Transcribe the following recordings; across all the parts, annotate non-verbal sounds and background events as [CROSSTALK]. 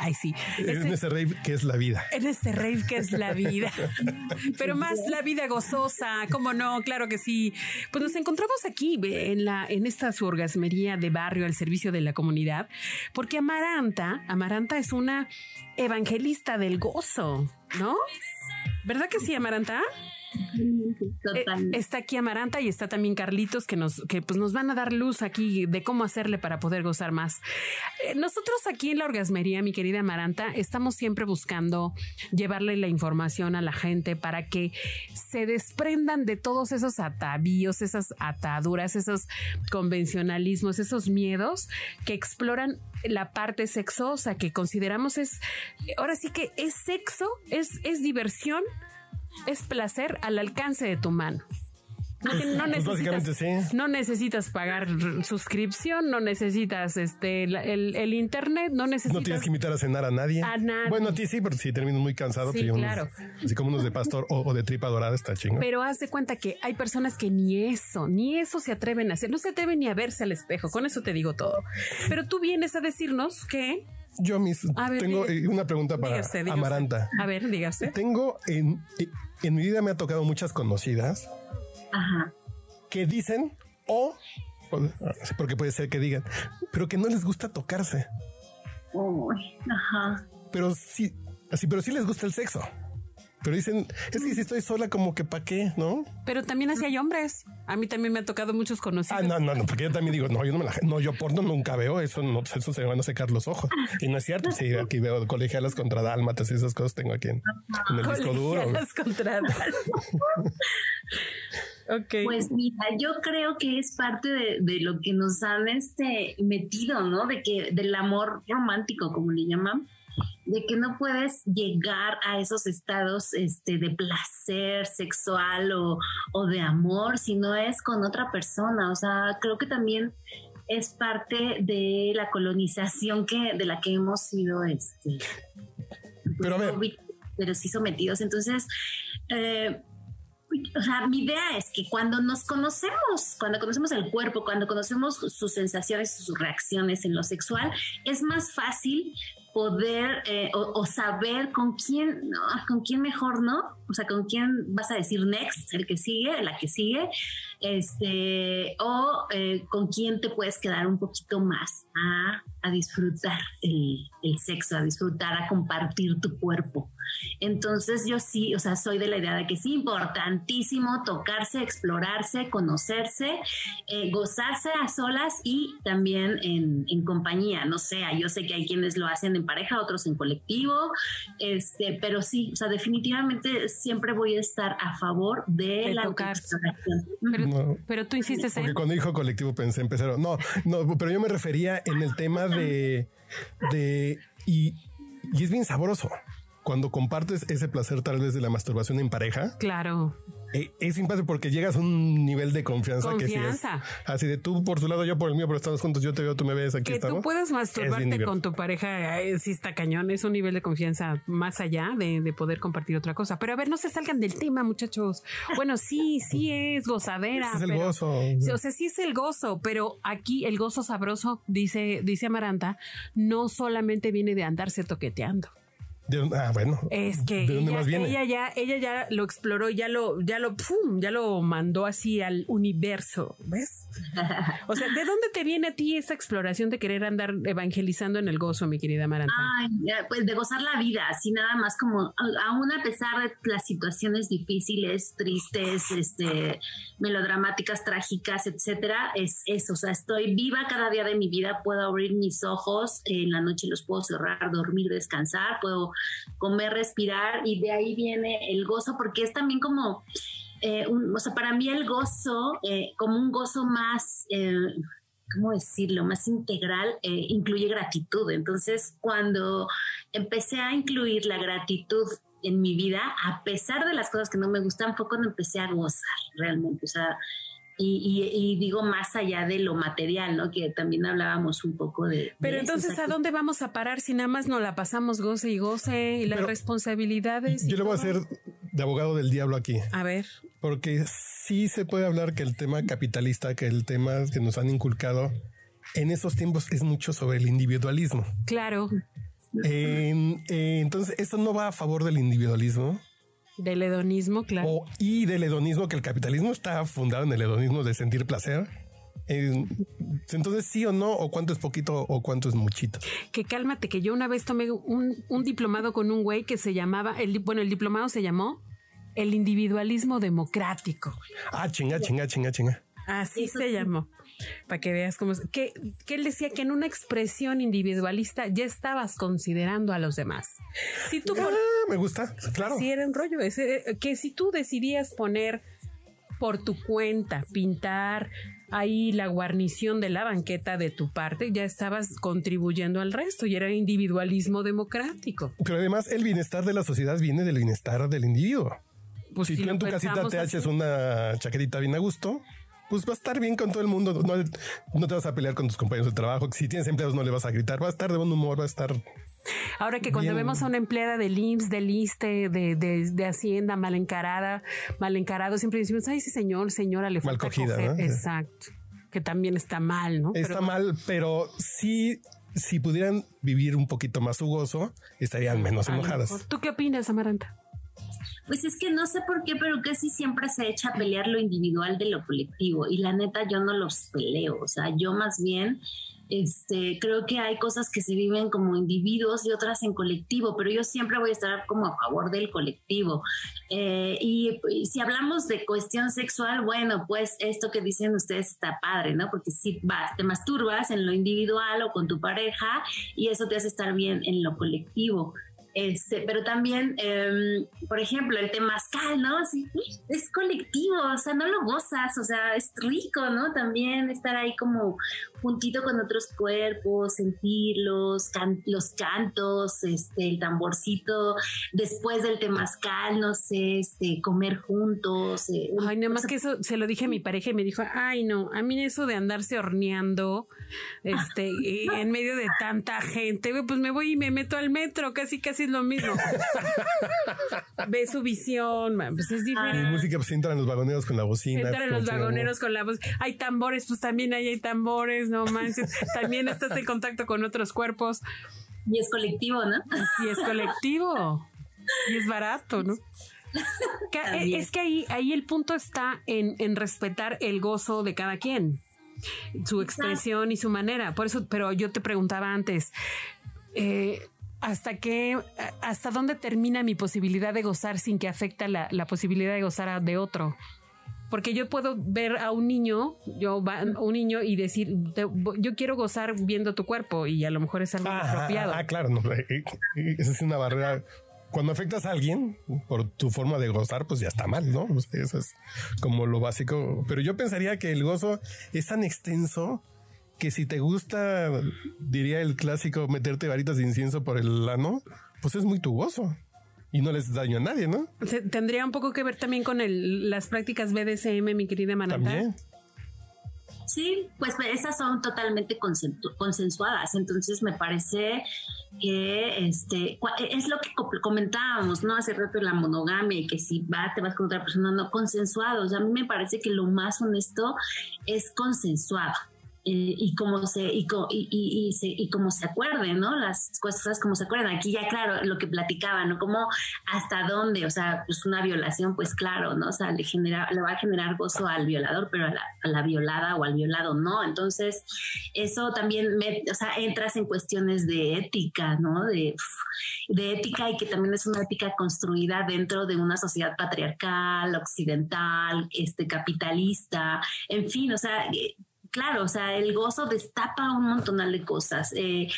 Ay, sí. En Este- ese rave que es la vida. en este rave que es la vida. [LAUGHS] Pero más la vida gozosa, ¿cómo no? Claro que sí. Pues nos encontramos aquí en la en esta su orgasmería de barrio al servicio de la comunidad, porque Amaranta, Amaranta es una evangelista del gozo, ¿no? ¿Verdad que sí, Amaranta? Eh, está aquí Amaranta y está también Carlitos que nos que pues nos van a dar luz aquí de cómo hacerle para poder gozar más. Eh, nosotros aquí en la orgasmería, mi querida Amaranta, estamos siempre buscando llevarle la información a la gente para que se desprendan de todos esos atavíos, esas ataduras, esos convencionalismos, esos miedos que exploran la parte sexosa que consideramos es ahora sí que es sexo, es es diversión es placer al alcance de tu mano. No, Pues necesitas, sí. no necesitas pagar suscripción, no necesitas este el, el internet, no necesitas. No tienes que invitar a cenar a nadie. A nadie. Bueno, a ti sí, pero si terminas muy cansado, Sí, pues, unos- claro. así como unos de pastor o, o de tripa dorada está chingo. Pero haz de cuenta que hay personas que ni eso, ni eso se atreven a hacer, no se atreven ni a verse al espejo. Con eso te digo todo. Pero tú vienes a decirnos que. Yo mis, ver, tengo una pregunta para Amaranta. A ver, dígase. Tengo en, en mi vida me ha tocado muchas conocidas Ajá. que dicen o porque puede ser que digan, pero que no les gusta tocarse, ajá. pero sí, así, pero sí les gusta el sexo. Pero dicen, es que si estoy sola, como que pa' qué, ¿no? Pero también así hay hombres. A mí también me ha tocado muchos conocidos. Ah, no, no, no, porque yo también digo, no, yo no me la, no, yo porno nunca veo eso, no, eso se me van a secar los ojos. Y no es cierto, sí, aquí veo colegialas contra dálmatas y esas cosas tengo aquí en, en el disco duro. Colegialas contra Dalma. [LAUGHS] ok. Pues mira, yo creo que es parte de, de lo que nos han este metido, ¿no? De que del amor romántico, como le llaman, de que no puedes llegar a esos estados este, de placer sexual o, o de amor si no es con otra persona. O sea, creo que también es parte de la colonización que de la que hemos sido este Pero a ver, pero sí sometidos. Entonces, eh, o sea, mi idea es que cuando nos conocemos, cuando conocemos el cuerpo, cuando conocemos sus sensaciones, sus reacciones en lo sexual, es más fácil poder eh, o, saber con quién, con quién mejor, ¿no? O sea, con quién vas a decir next, el que sigue, la que sigue, este, o eh, con quién te puedes quedar un poquito más a, a disfrutar el, el sexo, a disfrutar, a compartir tu cuerpo. Entonces yo sí, o sea, soy de la idea de que es importantísimo tocarse, explorarse, conocerse, eh, gozarse a solas y también en, en, compañía. No sé, yo sé que hay quienes lo hacen en pareja, otros en colectivo, este, pero sí, o sea, definitivamente siempre voy a estar a favor de, De la tocarse. Pero, No. pero tú insistes porque en. cuando dijo colectivo pensé en pecero. No, no, pero yo me refería en el tema de, de, y, y es bien sabroso. Cuando compartes ese placer tal vez de la masturbación en pareja, Claro. Eh, es simpático porque llegas a un nivel de confianza, que Confianza. sí es así de tú por tu lado, yo por el mío, pero estamos juntos, yo te veo, tú me ves, aquí Que estamos. tú puedas masturbarte con tu pareja, eh, sí está cañón, es un nivel de confianza más allá de, de poder compartir otra cosa. Pero a ver, no se salgan del tema, muchachos. Bueno, sí, sí es gozadera. Es el pero- gozo. O sea, sí es el gozo, pero aquí el gozo sabroso, dice, dice Amaranta, no solamente viene de andarse toqueteando. De ah, bueno. Es que ¿De dónde ella, más viene? ella ya, ella ya lo exploró, ya lo, ya lo, pum, ya lo mandó así al universo, ¿ves? O sea, ¿de dónde te viene a ti esa exploración de querer andar evangelizando en el gozo, mi querida Amaranta? Ay, pues de gozar la vida, así nada más como, aún a pesar de las situaciones difíciles, tristes, este, melodramáticas, trágicas, etcétera, es eso, o sea, estoy viva cada día de mi vida, puedo abrir mis ojos, en la noche los puedo cerrar, dormir, descansar, puedo comer, respirar, y de ahí viene el gozo, porque es también como, eh, un- o sea, para mí el gozo, eh, como un gozo más... eh, ¿cómo decirlo?, más integral, incluye gratitud. Entonces, cuando empecé a incluir la gratitud en mi vida, a pesar de las cosas que no me gustan, fue cuando empecé a gozar realmente. O sea, y, digo más allá de lo material, ¿no? Que también hablábamos un poco de... Pero entonces, ¿a dónde vamos a parar si nada más nos la pasamos goce y goce y las responsabilidades? Yo le voy a hacer de abogado del diablo aquí. A ver. Porque sí se puede hablar que el tema capitalista, que el tema que nos han inculcado en esos tiempos es mucho sobre el individualismo. Claro. Eh, entonces, eso no va a favor del individualismo. Del hedonismo, claro. y del hedonismo, que el capitalismo está fundado en el hedonismo de sentir placer. Eh, entonces, sí o no, o cuánto es poquito o cuánto es muchito. Que cálmate, que yo una vez tomé un, diplomado con un güey que se llamaba, el, bueno, el diplomado se llamó el individualismo democrático. Ah, chinga, chinga, chinga, chinga. Así se llamó para que veas cómo que, que él decía que en una expresión individualista ya estabas considerando a los demás. Si tú ah, me gusta, claro. Si era un rollo, ese, que si tú decidías poner por tu cuenta, pintar ahí la guarnición de la banqueta de tu parte, ya estabas contribuyendo al resto y era individualismo democrático. Pero además el bienestar de la sociedad viene del bienestar del individuo. Pues si, tú en tu casita te haces una chaquetita bien a gusto, pues va a estar bien con todo el mundo. No, te vas a pelear con tus compañeros de trabajo. Si tienes empleados, no le vas a gritar. Va a estar de buen humor, va a estar. Ahora que cuando vemos a una empleada del IMSS, del ISTE, de, de, Hacienda mal encarada, mal encarado, siempre decimos, ay, sí, señor, señora, le falta. Mal cogida, Exacto. Que también está mal, ¿no? Está mal, pero sí si pudieran vivir un poquito más su gozo, estarían menos enojadas. ¿Tú qué opinas, Amaranta? Pues es que no sé por qué, pero casi siempre se echa a pelear lo individual de lo colectivo. Y la neta, yo no los peleo. O sea, yo más bien este, creo que hay cosas que se viven como individuos y otras en colectivo, pero yo siempre voy a estar como a favor del colectivo. Eh, y, si hablamos de cuestión sexual, bueno, pues esto que dicen ustedes está padre, ¿no? Porque si vas, te masturbas en lo individual o con tu pareja y eso te hace estar bien en lo colectivo. Este, pero también, em, por ejemplo, el temazcal, ¿no? es colectivo, o sea, no lo gozas, o sea, es rico, ¿no? También estar ahí como juntito con otros cuerpos, sentirlos, los cantos, este, el tamborcito, después del temazcal, no sé, este, comer juntos. Eh, ay, nada más que eso se lo dije a mi pareja y me dijo, ay, no, a mí eso de andarse horneando, este, [LAUGHS] en medio de tanta gente, pues me voy y me meto al metro, casi, casi es lo mismo. [LAUGHS] Ve su visión, pues es diferente. Ah. música, pues entran los vagoneros con la bocina. Entran los vagoneros con la voz. Hay tambores, pues también ahí hay tambores, no manches. [LAUGHS] También estás en contacto con otros cuerpos. Y es colectivo, ¿no? Y es colectivo. Y es barato, ¿no? [LAUGHS] es que ahí, ahí el punto está en, en respetar el gozo de cada quien su expresión y su manera. Por eso, pero yo te preguntaba antes, eh, ¿hasta qué, hasta dónde termina mi posibilidad de gozar sin que afecte la, la posibilidad de gozar de otro? Porque yo puedo ver a un niño, yo un niño y decir, yo quiero gozar viendo tu cuerpo y a lo mejor es algo apropiado. Ah, claro, no, eh, eh, esa es una barrera cuando afectas a alguien por tu forma de gozar, pues ya está mal, ¿no? Eso es como lo básico. Pero yo pensaría que el gozo es tan extenso que si te gusta, diría el clásico, meterte varitas de incienso por el ano, pues es muy tu gozo. Y no les daño a nadie, ¿no? Tendría un poco que ver también con el, las prácticas BDSM, mi querida Manata. También. Sí, pues esas son totalmente consensuadas, entonces me parece que este es lo que comentábamos, ¿no? Hace rato la monogamia y que si va, te vas con otra persona no consensuado. a mí me parece que lo más honesto es consensuado y como se y, y, se, y como se acuerden, ¿no? Las cosas como se acuerdan. Aquí ya claro lo que platicaba, ¿no? Como hasta dónde, o sea, pues una violación, pues claro, ¿no? O sea, le genera, le va a generar gozo al violador, pero a la, violada o al violado no. Entonces, eso también, o sea, entras en cuestiones de ética, ¿no? De, de ética y que también es una ética construida dentro de una sociedad patriarcal, occidental, este, capitalista, en fin, o sea, claro, o sea, el gozo destapa un montón de cosas. Eh,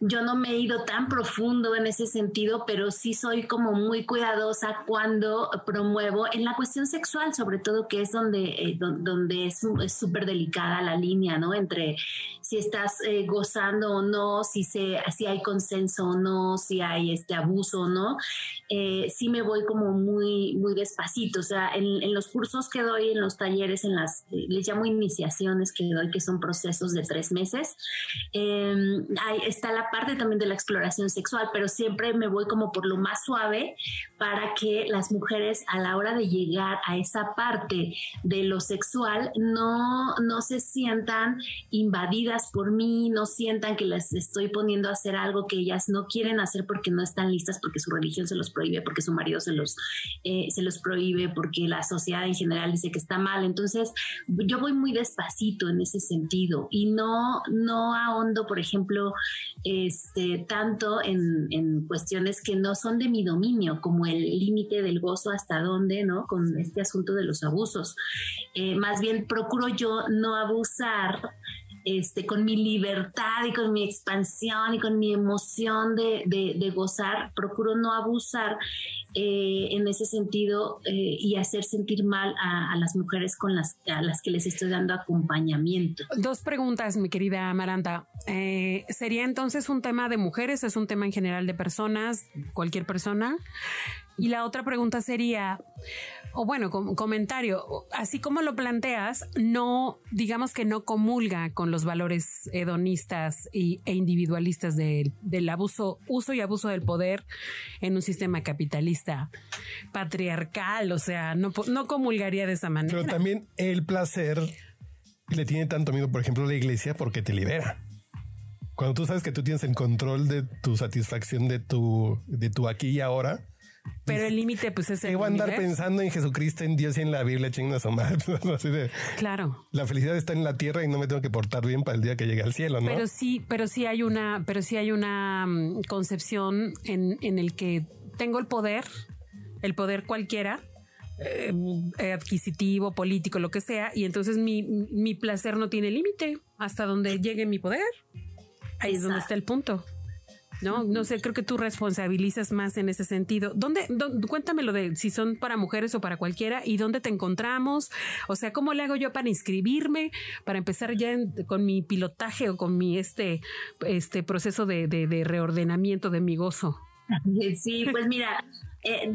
yo no me he ido tan profundo en ese sentido, pero sí soy como muy cuidadosa cuando promuevo en la cuestión sexual, sobre todo que es donde, eh, donde es súper delicada la línea, ¿no? Entre si estás eh, gozando o no, si, se, si hay consenso o no, si hay este abuso o no, eh, sí me voy como muy, muy despacito. O sea, en, los cursos que doy, en los talleres, en las, les llamo iniciaciones que doy, que son procesos de tres meses, em, está la parte también de la exploración sexual, pero siempre me voy como por lo más suave para que las mujeres a la hora de llegar a esa parte de lo sexual no, no se sientan invadidas por mí, no sientan que las estoy poniendo a hacer algo que ellas no quieren hacer porque no están listas, porque su religión se los prohíbe, porque su marido se los, eh, se los prohíbe, porque la sociedad en general dice que está mal. Entonces, yo voy muy despacito en ese sentido y no, no ahondo, por ejemplo, este, tanto en, en cuestiones que no son de mi dominio, como el límite del gozo hasta dónde, ¿no? Con este asunto de los abusos. Eh, más bien procuro yo no abusar este, con mi libertad y con mi expansión y con mi emoción de, de, gozar, procuro no abusar eh, en ese sentido eh, y hacer sentir mal a, las mujeres con las, a las que les estoy dando acompañamiento. Dos preguntas, mi querida Amaranta. Eh, ¿Sería entonces un tema de mujeres? ¿Es un tema en general de personas? ¿Cualquier persona? Y la otra pregunta sería, o bueno, comentario, así como lo planteas, no, digamos que no comulga con los valores hedonistas y, e individualistas del abuso, uso y abuso del poder en un sistema capitalista patriarcal, o sea, no, no comulgaría de esa manera. Pero también el placer le tiene tanto miedo, por ejemplo, la iglesia porque te libera. Cuando tú sabes que tú tienes el control de tu satisfacción de tu, de tu aquí y ahora, pero el límite, pues es el. Voy a andar pensando en Jesucristo, en Dios y en la Biblia, chingas o más. claro. La felicidad está en la tierra y no me tengo que portar bien para el día que llegue al cielo, ¿no? Pero sí, pero sí hay una, pero sí hay una mm, concepción en, en el que tengo el poder, el poder cualquiera, eh, adquisitivo, político, lo que sea, y entonces mi, mi placer no tiene límite hasta donde llegue mi poder. Ahí es donde está el punto. ¿no? No sé, creo que tú responsabilizas más en ese sentido. ¿Dónde, cuéntamelo de si son para mujeres o para cualquiera y dónde te encontramos? O sea, ¿cómo le hago yo para inscribirme, para empezar ya con mi pilotaje o con mi este, este proceso de, de reordenamiento de mi gozo? [LAUGHS] Sí, pues mira, eh,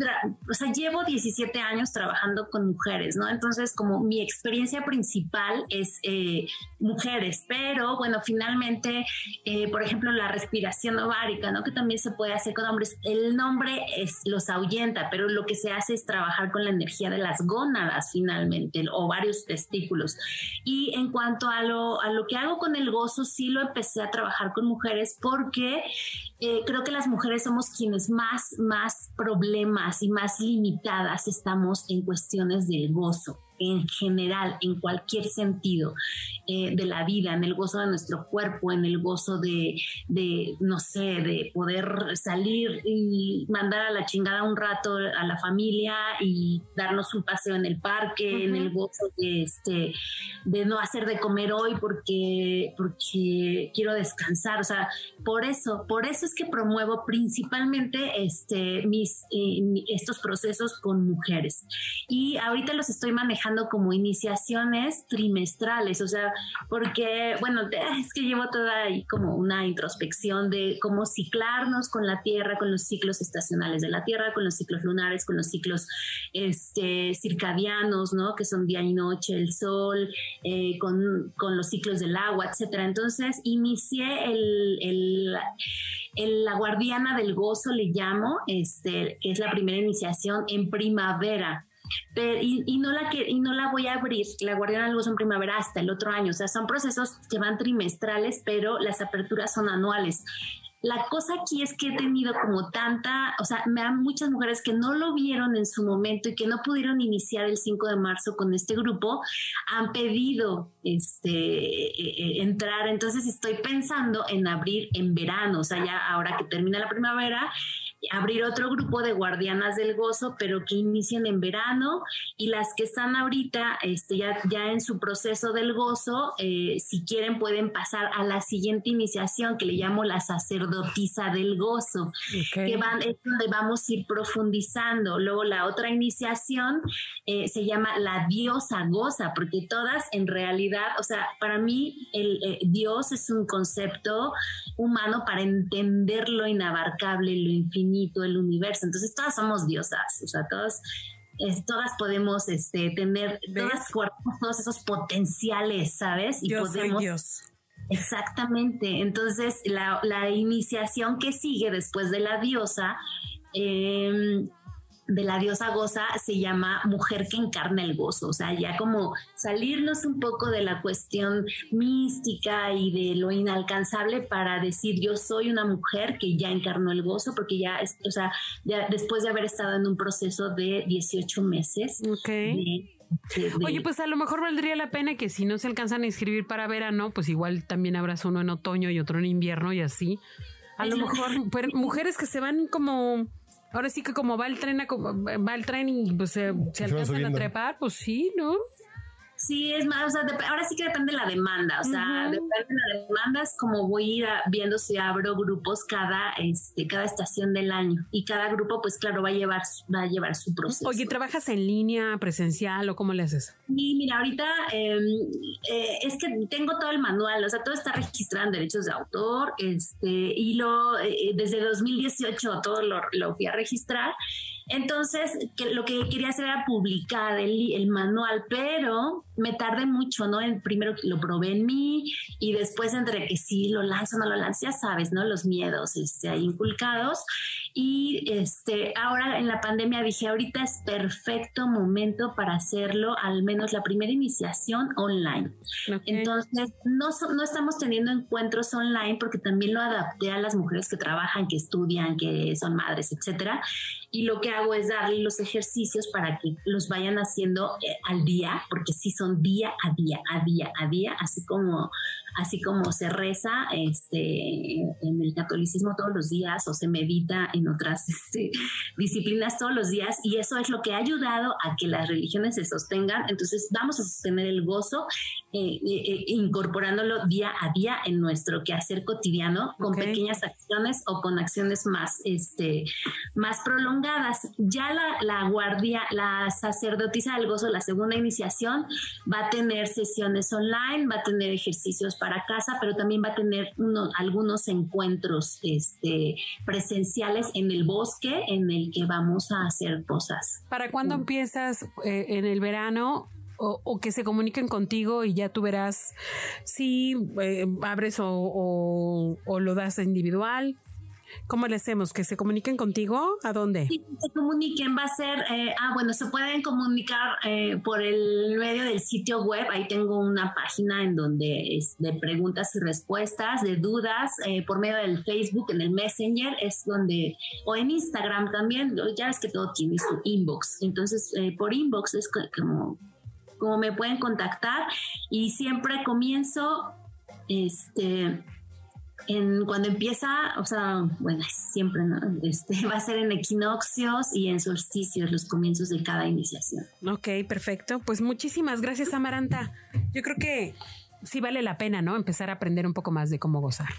o sea, llevo 17 años trabajando con mujeres, ¿no? Entonces, como mi experiencia principal es eh, mujeres, pero bueno, finalmente, eh, por ejemplo, la respiración ovárica, ¿no? Que también se puede hacer con hombres. El nombre es, los ahuyenta, pero lo que se hace es trabajar con la energía de las gónadas, finalmente, o varios testículos. Y en cuanto a lo, a lo que hago con el gozo, sí lo empecé a trabajar con mujeres porque creo que las mujeres somos quienes más, más problemas y más limitadas estamos en cuestiones del gozo en general, en cualquier sentido eh, de la vida, en el gozo de nuestro cuerpo, en el gozo de, de, no sé, de poder salir y mandar a la chingada un rato a la familia y darnos un paseo en el parque, en el gozo de, este, de no hacer de comer hoy porque, porque quiero descansar. O sea, por eso, por eso es que promuevo principalmente este, mis, eh, estos procesos con mujeres. Y ahorita los estoy manejando como iniciaciones trimestrales, o sea, porque, bueno, es que llevo toda ahí como una introspección de cómo ciclarnos con la Tierra, con los ciclos estacionales de la Tierra, con los ciclos lunares, con los ciclos este, circadianos, ¿no? Que son día y noche, el sol, eh, con, con, los ciclos del agua, etcétera. Entonces, inicié el, la guardiana del gozo le llamo, este, que es la primera iniciación en primavera y, no la que, y no la voy a abrir, la Guardiana Gozo en primavera hasta el otro año. O sea, son procesos que van trimestrales, pero las aperturas son anuales. La cosa aquí es que he tenido como tanta, o sea, me dan muchas mujeres que no lo vieron en su momento y que no pudieron iniciar el 5 de marzo con este grupo, han pedido este, eh, eh, entrar. Entonces estoy pensando en abrir en verano, o sea, ya ahora que termina la primavera, abrir otro grupo de guardianas del gozo, pero que inicien en verano y las que están ahorita este, ya, ya en su proceso del gozo, eh, si quieren pueden pasar a la siguiente iniciación que le llamo la sacerdotisa del gozo, que van, es donde vamos a ir profundizando. Luego la otra iniciación eh, se llama la diosa goza, porque todas en realidad, o sea, para mí el eh, Dios es un concepto humano para entender lo inabarcable, lo infinito, el universo. Entonces todas somos diosas, o sea, todas todas podemos este, tener, todas todos esos potenciales, ¿sabes? Y podemos, Dios. Exactamente. Entonces, la, la, iniciación que sigue después de la diosa eh, de la diosa goza se llama mujer que encarna el gozo, o sea, ya como salirnos un poco de la cuestión mística y de lo inalcanzable para decir yo soy una mujer que ya encarnó el gozo, porque ya, o sea, ya después de haber estado en un proceso de 18 meses. Oye, pues a lo mejor valdría la pena que si no se alcanzan a inscribir para verano, pues igual también habrás uno en otoño y otro en invierno y así. A lo mejor [LAUGHS] mujeres que se van como Ahora sí que como va el tren, va el tren y pues se, se alcanzan a trepar, pues sí, ¿no? Sí, es más, o sea, ahora sí que depende de la demanda, o sea, depende de la demanda, es como voy a ir viendo si abro grupos cada, este, cada estación del año y cada grupo, pues claro, va a llevar, va a llevar su proceso. Oye, ¿trabajas en línea, presencial o cómo le haces? Sí, mira, ahorita em, eh, es que tengo todo el manual, o sea, todo está registrado en derechos de autor, este, y lo, eh, desde 2018 todo lo, lo fui a registrar entonces, lo que quería hacer era publicar el, el, manual, pero me tardé mucho, ¿no? En, primero lo probé en mí y después entre que sí lo lanzo, no lo lanzo, ya sabes, ¿no? Los miedos este, ahí inculcados. Y este, ahora en la pandemia dije, ahorita es perfecto momento para hacerlo, al menos la primera iniciación online. Entonces, no, no estamos teniendo encuentros online porque también lo adapté a las mujeres que trabajan, que estudian, que son madres, etcétera. Y lo que hago es darle los ejercicios para que los vayan haciendo eh, al día, porque sí son día a día, a día, a día, así como así como se reza este, en el catolicismo todos los días o se medita en otras [LAUGHS] este, disciplinas todos los días y eso es lo que ha ayudado a que las religiones se sostengan. Entonces vamos a sostener el gozo eh, eh, eh, incorporándolo día a día en nuestro quehacer cotidiano con pequeñas acciones o con acciones más, este, más prolongadas. Ya la, la guardia, la sacerdotisa del gozo, la segunda iniciación, va a tener sesiones online, va a tener ejercicios para casa, pero también va a tener algunos encuentros este, presenciales en el bosque en el que vamos a hacer cosas. ¿Para cuándo mm. empiezas eh, en el verano? O, que se comuniquen contigo y ya tú verás si eh, abres o, o, lo das individual. ¿Cómo le hacemos? ¿Que se comuniquen contigo? ¿A dónde? Sí, se comuniquen. Va a ser, eh, ah, bueno, se pueden comunicar eh, por el medio del sitio web. Ahí tengo una página en donde es de preguntas y respuestas, de dudas, eh, por medio del Facebook, en el Messenger, es donde, o en Instagram también, ya ves que todo tiene su inbox. Entonces, por inbox es como, como me pueden contactar y siempre comienzo, este en, cuando empieza, o sea, bueno, [LAUGHS] siempre, ¿no? Este, [LAUGHS] va a ser en equinoccios y en solsticios los comienzos de cada iniciación. Ok, perfecto. Pues muchísimas gracias, Amaranta. Yo creo que sí vale la pena, ¿no? Empezar a aprender un poco más de cómo gozar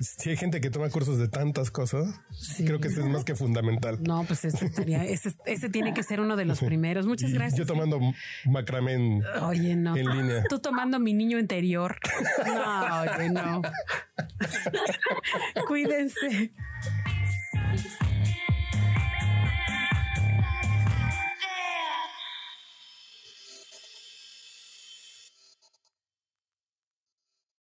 si hay gente que toma cursos de tantas cosas, creo que ese es más que fundamental. No, pues ese, tiene que ser uno de los primeros. Muchas gracias. Yo tomando macramé en, oye, no. en línea. Tú tomando mi niño interior. [LAUGHS] No, oye, no. [LAUGHS] Cuídense.